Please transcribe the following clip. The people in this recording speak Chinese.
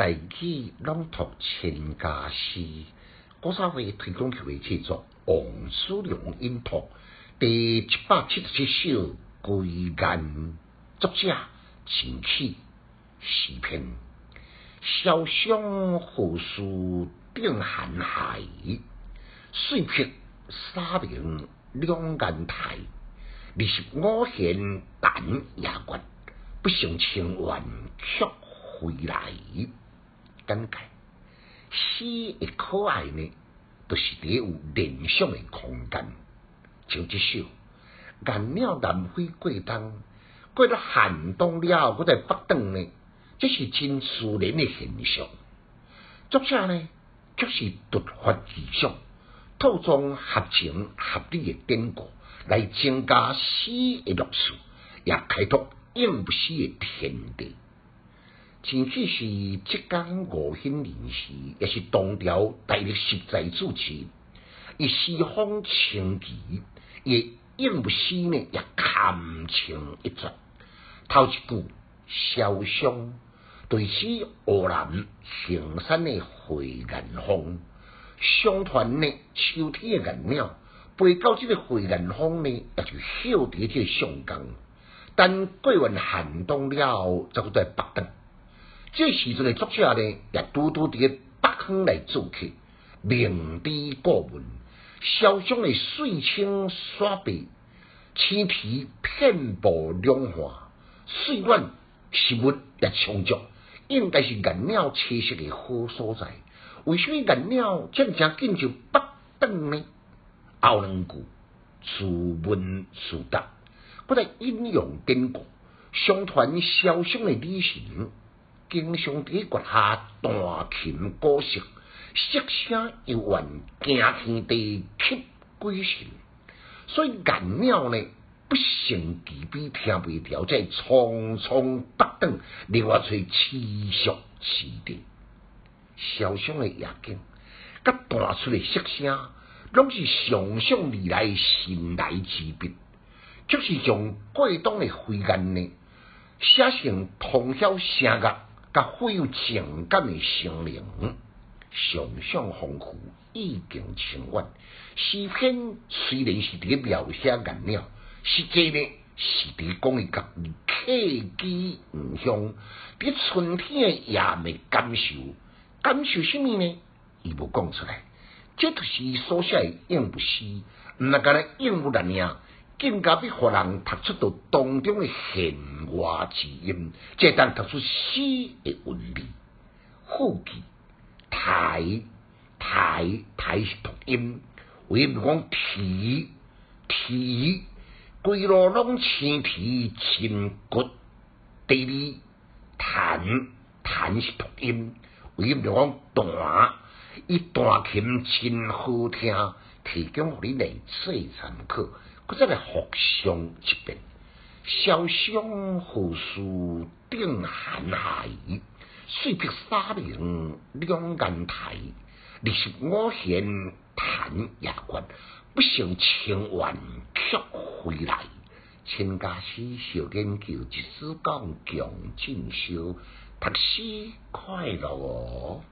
大器朗读千家诗，古早会推广曲为制作《王叔良音图》第一百七十七首《归雁》，作者秦启，诗篇。潇湘何处定寒海？水碧沙明两岸台。二十五弦弹夜月，不胜情缘却回来。感慨诗的可爱呢，都是伫有联想的空间。像这首《雁鸟南飞过冬》，过了寒冬了，我在北等呢，这是真自然的现象。作者呢，却是突发奇想，套装合情合理的典故，来增加诗的乐趣，也开拓应不诗的天地。前期是浙江吴兴人士，也是唐朝大力实在主持，以西方清奇，也应不诗呢也堪称一绝。头一句潇湘，对此湖南衡山的回雁峰，相传呢秋天的雁鸟飞到这个回雁峰呢，也就晓得这个上岗，但过完寒冬了，则在北等。这时阵的作者呢，也拄拄伫个北方来做客，明知故问，潇湘的水清沙白，青皮遍布两岸，水源食物也充足，应该是雁鸟栖息的好所在。为什么雁鸟这正紧就北等呢？后两句自问自答，不再引用典故，相传潇湘的旅行。经常伫月下弹琴歌瑟，色声悠远，惊天地泣鬼神。所以雁鸟呢，不胜其悲，听袂调，在匆匆北等，另外吹凄肃凄地。潇湘的夜景，甲弹出的色声，拢是想象未来神来之笔，就是从过冬的飞雁呢，写成通晓声乐。甲富有情感诶心灵，想象丰富，意境深远。诗篇虽然是伫描写雁鸟，实际呢是伫讲伊甲客机异乡，伫春天诶夜寐感受，感受什么呢？伊无讲出来。这就是伊所写诶应付诗，毋那干咧应付人尔。更加比互人读出到当中的弦外之音，这当读出诗的韵味。副句台台台是读音，为毋讲提提，规路拢青提真骨。第二弹弹是读音，为毋讲弹，伊弹琴真好听，提供互你来做参考。搁再来复上一遍，潇湘何处定寒海？水碧沙明两岸台。二十五弦弹夜月，不胜情缘却回来。千家诗小研究，一丝讲强进修，读书快乐哦！